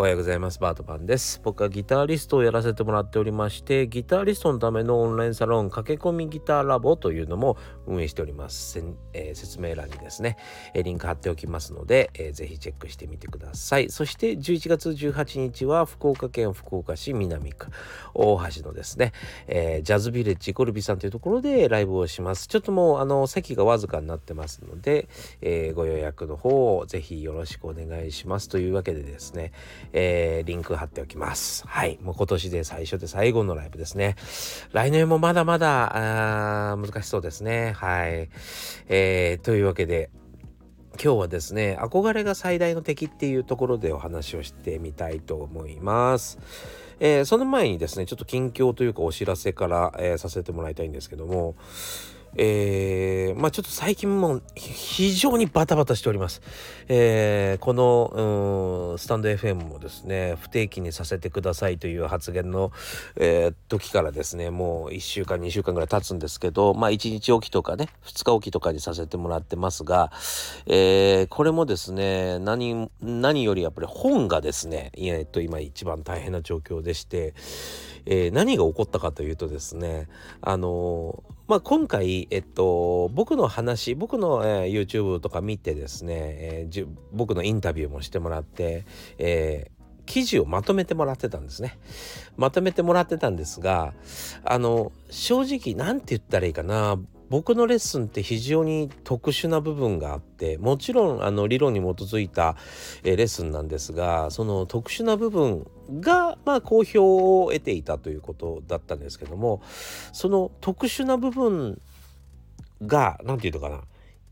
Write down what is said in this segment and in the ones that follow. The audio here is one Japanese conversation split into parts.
おはようございます。バートパンです。僕はギタリストをやらせてもらっておりまして、ギタリストのためのオンラインサロン、駆け込みギターラボというのも運営しております。えー、説明欄にですね、えー、リンク貼っておきますので、えー、ぜひチェックしてみてください。そして11月18日は福岡県福岡市南区大橋のですね、えー、ジャズビレッジコルビさんというところでライブをします。ちょっともうあの席がわずかになってますので、えー、ご予約の方をぜひよろしくお願いしますというわけでですね、えー、リンク貼っておきます。はい。もう今年で最初で最後のライブですね。来年もまだまだ、あ難しそうですね。はい。えー、というわけで、今日はですね、憧れが最大の敵っていうところでお話をしてみたいと思います。えー、その前にですね、ちょっと近況というかお知らせから、えー、させてもらいたいんですけども、えー、まあちょっと最近も非常にバタバタしております。えー、このスタンド FM もですね不定期にさせてくださいという発言の、えー、時からですねもう1週間2週間ぐらい経つんですけどまあ1日おきとかね2日おきとかにさせてもらってますが、えー、これもですね何何よりやっぱり本がですね、えっと今一番大変な状況でして、えー、何が起こったかというとですねあのまあ、今回、えっと、僕の話僕の、えー、YouTube とか見てですね、えー、僕のインタビューもしてもらって、えー、記事をまとめてもらってたんですね。まとめてもらってたんですがあの正直何て言ったらいいかな僕のレッスンって非常に特殊な部分があってもちろんあの理論に基づいた、えレッスンなんですがその特殊な部分がまあ好評を得ていたということだったんですけどもその特殊な部分が何て言うのかな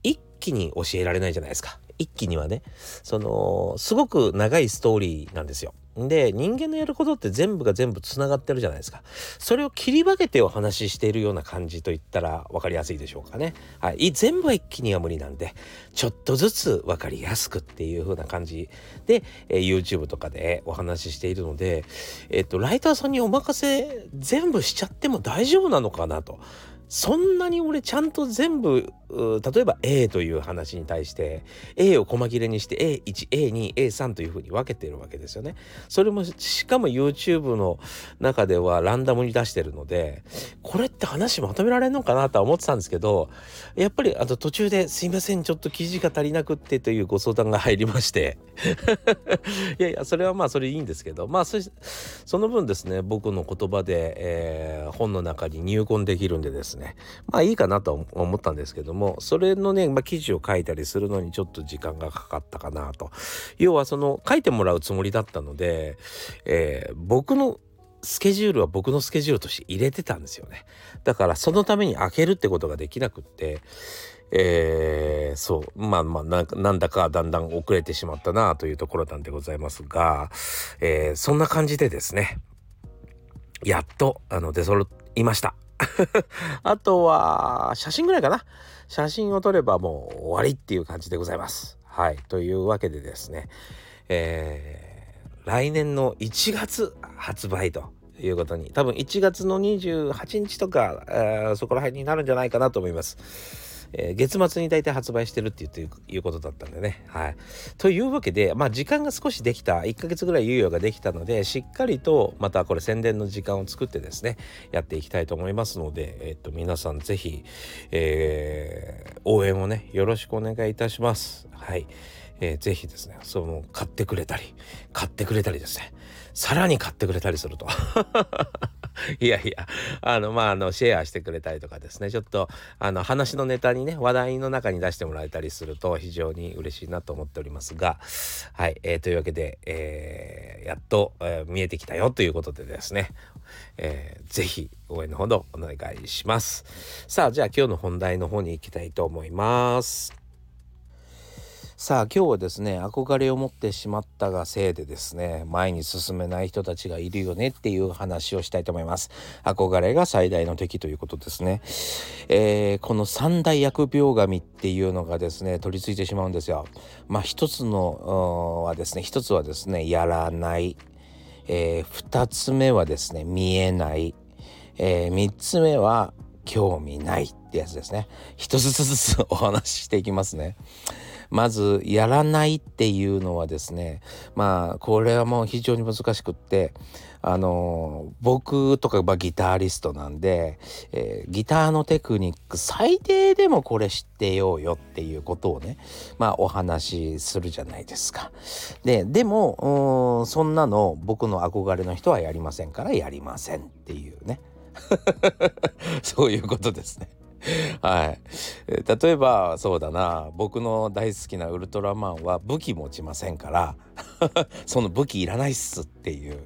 一気に教えられないじゃないですか一気にはねそのすごく長いストーリーなんですよ。で人間のやることって全部が全部つながってるじゃないですか。それを切り分けてお話ししているような感じといったら分かりやすいでしょうかね。はい。全部は一気には無理なんでちょっとずつ分かりやすくっていう風な感じ。で、えー、YouTube とかでお話ししているのでえっ、とライターさんにお任せ全部しちゃっても大丈夫なのかなと。そんなに俺ちゃんと全部例えば A という話に対して A を細切れにして A1A2A3 というふうに分けてるわけですよね。それもしかも YouTube の中ではランダムに出してるのでこれって話まとめられるのかなとは思ってたんですけどやっぱりあと途中ですいませんちょっと記事が足りなくってというご相談が入りまして。いやいやそれはまあそれいいんですけど。まあその分ですね僕の言葉で、えー、本の中に入魂できるんでですね。ね。まあいいかなと思ったんですけどもそれのね、まあ、記事を書いたりするのにちょっと時間がかかったかなと。要はその書いてもらうつもりだったので、えー、僕のスケジュールは僕のスケジュールとして入れてたんですよね。だからそのために開けるってことができなくってえー、そう。まあまあなんだかだんだん遅れてしまったなというところなんでございますが、えー、そんな感じでですね。やっとあの出揃いました。あとは写真ぐらいかな写真を撮ればもう終わりっていう感じでございます。はい。というわけでですね、えー、来年の1月発売ということに、多分1月の28日とか、えー、そこら辺になるんじゃないかなと思います。えー、月末に大体発売してるっていういうことだったんでね。はい。というわけで、まあ時間が少しできた、1ヶ月ぐらい猶予ができたので、しっかりとまたこれ宣伝の時間を作ってですね、やっていきたいと思いますので、えっと、皆さんぜひ、えー、応援をね、よろしくお願いいたします。はい。えー、ぜひですね、その買ってくれたり、買ってくれたりですね、さらに買ってくれたりすると いやいや、あの、まあ、あの、シェアしてくれたりとかですね、ちょっと、あの、話のネタにね、話題の中に出してもらえたりすると非常に嬉しいなと思っておりますが、はい、えー、というわけで、えー、やっと、えー、見えてきたよということでですね、えー、ぜひ応援のほどお願いします。さあ、じゃあ今日の本題の方に行きたいと思います。さあ今日はですね憧れを持ってしまったがせいでですね前に進めない人たちがいるよねっていう話をしたいと思います。憧れが最大の敵ということですね、えー、この三大疫病神っていうのがですね取り付いてしまうんですよ。まあ一つのはですね一つはですねやらない。えー、つ目はですね見えない、えー、つ目は興味ないってやつですね。一つずつお話ししていきますね。まずやらないっていうのはですねまあこれはもう非常に難しくってあの僕とかまギタリストなんで、えー、ギターのテクニック最低でもこれ知ってようよっていうことをねまあお話しするじゃないですか。ででもそんなの僕の憧れの人はやりませんからやりませんっていうね そういうことですね。はい、例えばそうだな。僕の大好きなウルトラマンは武器持ちませんから その武器いらないっすっていう。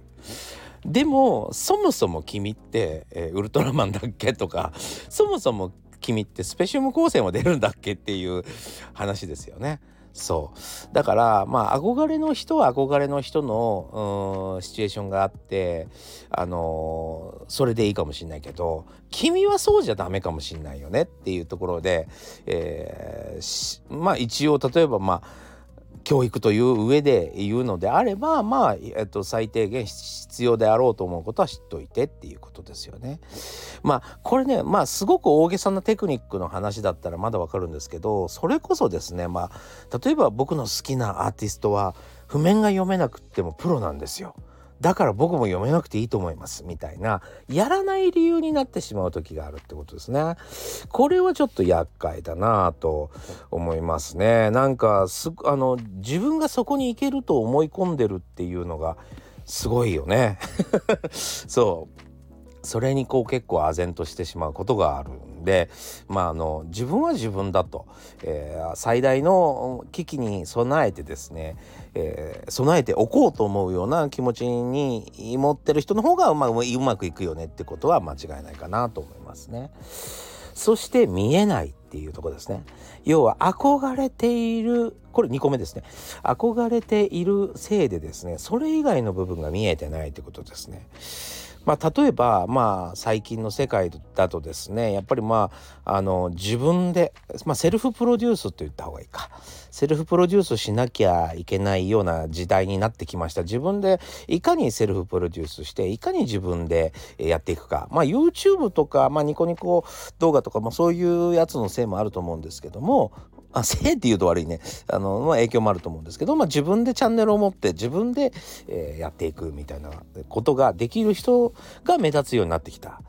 でもそもそも君って、えー、ウルトラマンだっけとかそもそも君ってスペシウム光線は出るんだっけっていう話ですよね。そう。だからまあ憧れの人は憧れの人のシチュエーションがあってあのー、それでいいかもしんないけど君はそうじゃダメかもしんないよねっていうところで、えー、まあ一応例えばまあ教育という上で言うのであればまあ、えっと、最低限必要であろうと思うことは知っといてっていうことですよね。まあこれねまあすごく大げさなテクニックの話だったらまだわかるんですけどそれこそですねまあ例えば僕の好きなアーティストは譜面が読めなくってもプロなんですよ。だから僕も読めなくていいと思いますみたいなやらない理由になってしまう時があるってことですね。これはちょっと厄介だなと思いますね。なんかすあの自分がそこに行けると思い込んでるっていうのがすごいよね。そうそれにこう結構唖然としてしまうことがあるんでまああの自分は自分だと、えー、最大の危機に備えてですね、えー、備えておこうと思うような気持ちに持ってる人の方が、ま、うまくいくよねってことは間違いないかなと思いますね。そして見えないっていうとこですね。要は憧れているこれ2個目ですね。憧れているせいでですねそれ以外の部分が見えてないってことですね。まあ、例えば、まあ、最近の世界だとですねやっぱりまああの自分で、まあ、セルフプロデュースと言った方がいいか。セルフプロデュースしなきゃいけないような時代になってきました。自分でいかにセルフプロデュースしていかに自分でやっていくか。まあ YouTube とか、まあ、ニコニコ動画とか、まあ、そういうやつのせいもあると思うんですけどもあせいって言うと悪いねあの、まあ、影響もあると思うんですけど、まあ、自分でチャンネルを持って自分で、えー、やっていくみたいなことができる人が目立つようになってきた。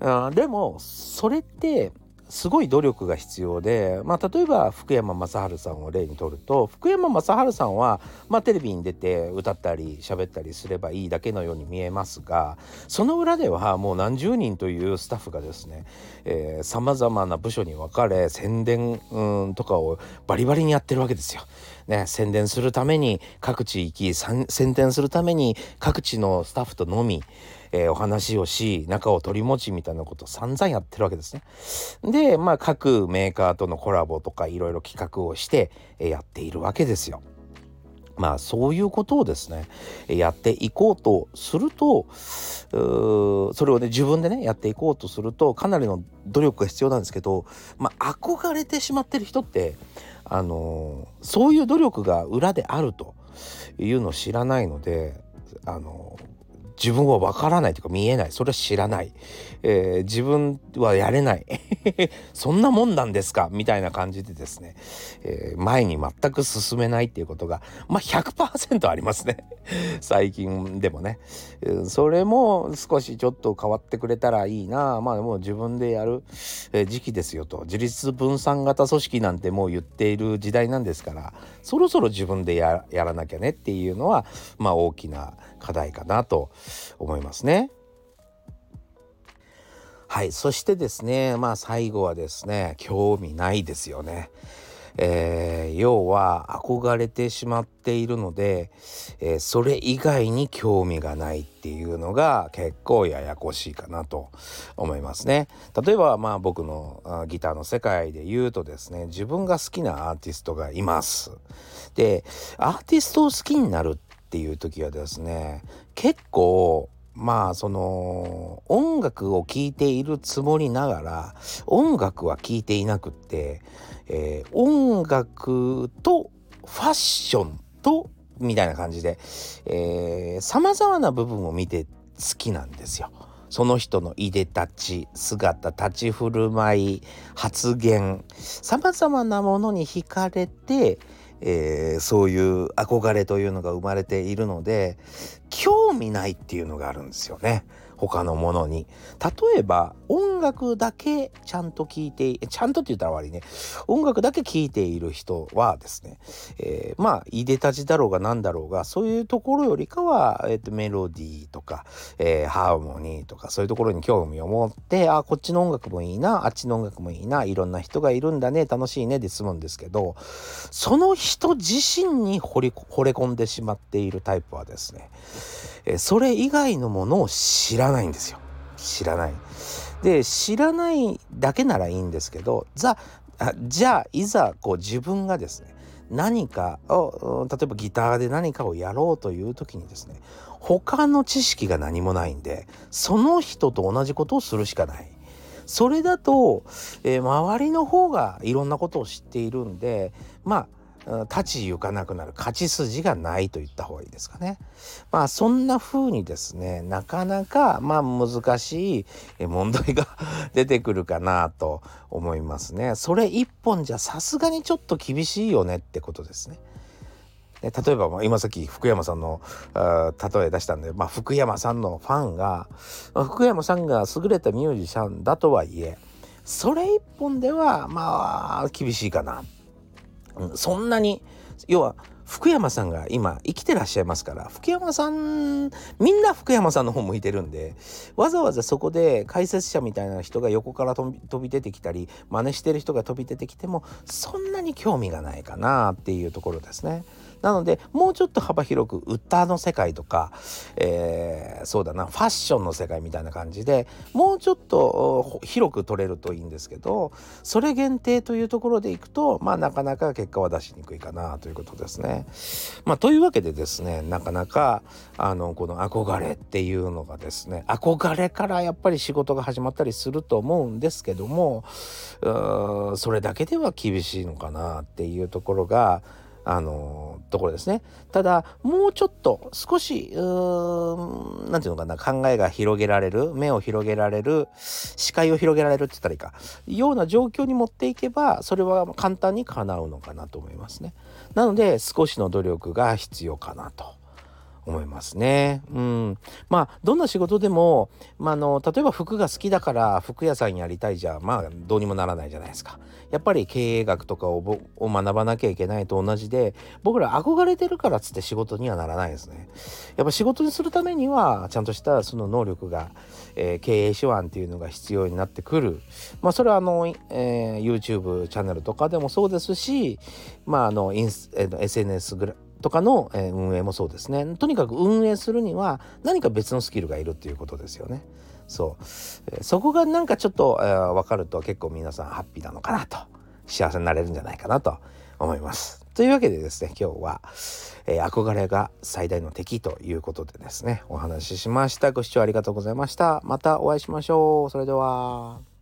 あでもそれってすごい努力が必要で、まあ、例えば福山雅治さんを例にとると福山雅治さんは、まあ、テレビに出て歌ったり喋ったりすればいいだけのように見えますがその裏ではもう何十人というスタッフがですねさまざまな部署に分かれ宣伝うんとかをバリバリにやってるわけですよ。ね、宣伝するために各地行き宣伝するために各地のスタッフとのみえー、お話をし中を取り持ちみたいなことを散々やってるわけですね。でまあ各メーカーとのコラボとかいろいろ企画をして、えー、やっているわけですよ。まあそういうことをですねやっていこうとするとそれをね自分でねやっていこうとするとかなりの努力が必要なんですけど、まあ、憧れてしまってる人ってあのそういう努力が裏であるというのを知らないのであの自分はわからないというか見えない。それは知らない、えー、自分はやれない。そんなもんなんですか？みたいな感じでですね、えー、前に全く進めないっていうことがまあ100%ありますね。最近でもね、えー、それも少しちょっと変わってくれたらいいな。まあもう自分でやる、え時期ですよと。自立分散型組織なんてもう言っている時代なんですから。そろそろ自分でやらなきゃねっていうのはまあ大きな課題かなと思いますね。はいそしてですねまあ最後はですね興味ないですよね。えー、要は憧れてしまっているので、えー、それ以外に興味がないっていうのが結構ややこしいかなと思いますね。例えばまあ僕のギターの世界で言うとですね自分が好きなアーティストがいます。でアーティストを好きになるっていう時はですね結構まあその音楽を聴いているつもりながら音楽は聴いていなくって、えー、音楽とファッションとみたいな感じでさまざまな部分を見て好きなんですよ。その人のいでたち姿立ち振る舞い発言さまざまなものに惹かれて、えー、そういう憧れというのが生まれているので興味ないっていうのがあるんですよね。他のものに。例えば音楽だけちゃんと聴いてちゃんとって言ったら悪いね。音楽だけ聴いている人はですね、えー、まあいでたちだろうが何だろうがそういうところよりかは、えーと、メロディーとか、えー、ハーモニーとかそういうところに興味を持ってあこっちの音楽もいいなあっちの音楽もいいないろんな人がいるんだね楽しいねで済むんですけどその人自身に惚れ込んでしまっているタイプはですねえそれ以外のものを知ららないんですよ知らないで知らないだけならいいんですけどざじゃあいざこう自分がですね何かを例えばギターで何かをやろうという時にですね他の知識が何もないんでその人と同じことをするしかない。それだと、えー、周りの方がいろんなことを知っているんでまあ立ち行かなくなる勝ち筋がないと言った方がいいですかね。まあそんな風にですねなかなかまあ難しい 問題が出てくるかなと思いますね。それ一本じゃさすがにちょっと厳しいよねってことですね。例えば今さっき福山さんの例え出したんで、まあ、福山さんのファンが、福山さんが優れたミュージシャンだとはいえそれ一本ではまあ厳しいかなうん、そんなに要は福山さんが今生きてらっしゃいますから福山さんみんな福山さんの方向いてるんでわざわざそこで解説者みたいな人が横から飛び出てきたり真似してる人が飛び出てきてもそんなに興味がないかなっていうところですね。なのでもうちょっと幅広く歌の世界とか、えー、そうだなファッションの世界みたいな感じでもうちょっと広く取れるといいんですけどそれ限定というところでいくとまあなかなか結果は出しにくいかなということですね。まあ、というわけでですねなかなかあのこの憧れっていうのがですね憧れからやっぱり仕事が始まったりすると思うんですけどもそれだけでは厳しいのかなっていうところがあのところですね。ただもうちょっと少し何て言うのかな考えが広げられる目を広げられる視界を広げられるって言ったらいいかような状況に持っていけばそれは簡単に叶うのかなと思いますね。なので少しの努力が必要かなと。思いますね。うん。まあ、どんな仕事でも、まあ、あの、例えば服が好きだから服屋さんやりたいじゃ、まあ、どうにもならないじゃないですか。やっぱり経営学とかをを学ばなきゃいけないと同じで、僕ら憧れてるからっつって仕事にはならないですね。やっぱ仕事にするためには、ちゃんとしたその能力が、えー、経営手腕っていうのが必要になってくる。まあ、それはあの、えー、YouTube チャンネルとかでもそうですし、まあ、あの、インス、えー、SNS ぐらい、とかの、え、運営もそうですね。とにかく運営するには何か別のスキルがいるっていうことですよね。そう、そこがなんかちょっと、えー、分かると結構皆さんハッピーなのかなと。幸せになれるんじゃないかなと思います。というわけでですね今日は、えー、憧れが最大の敵ということでですねお話ししました。ご視聴ありがとうございました。またお会いしましょう。それでは。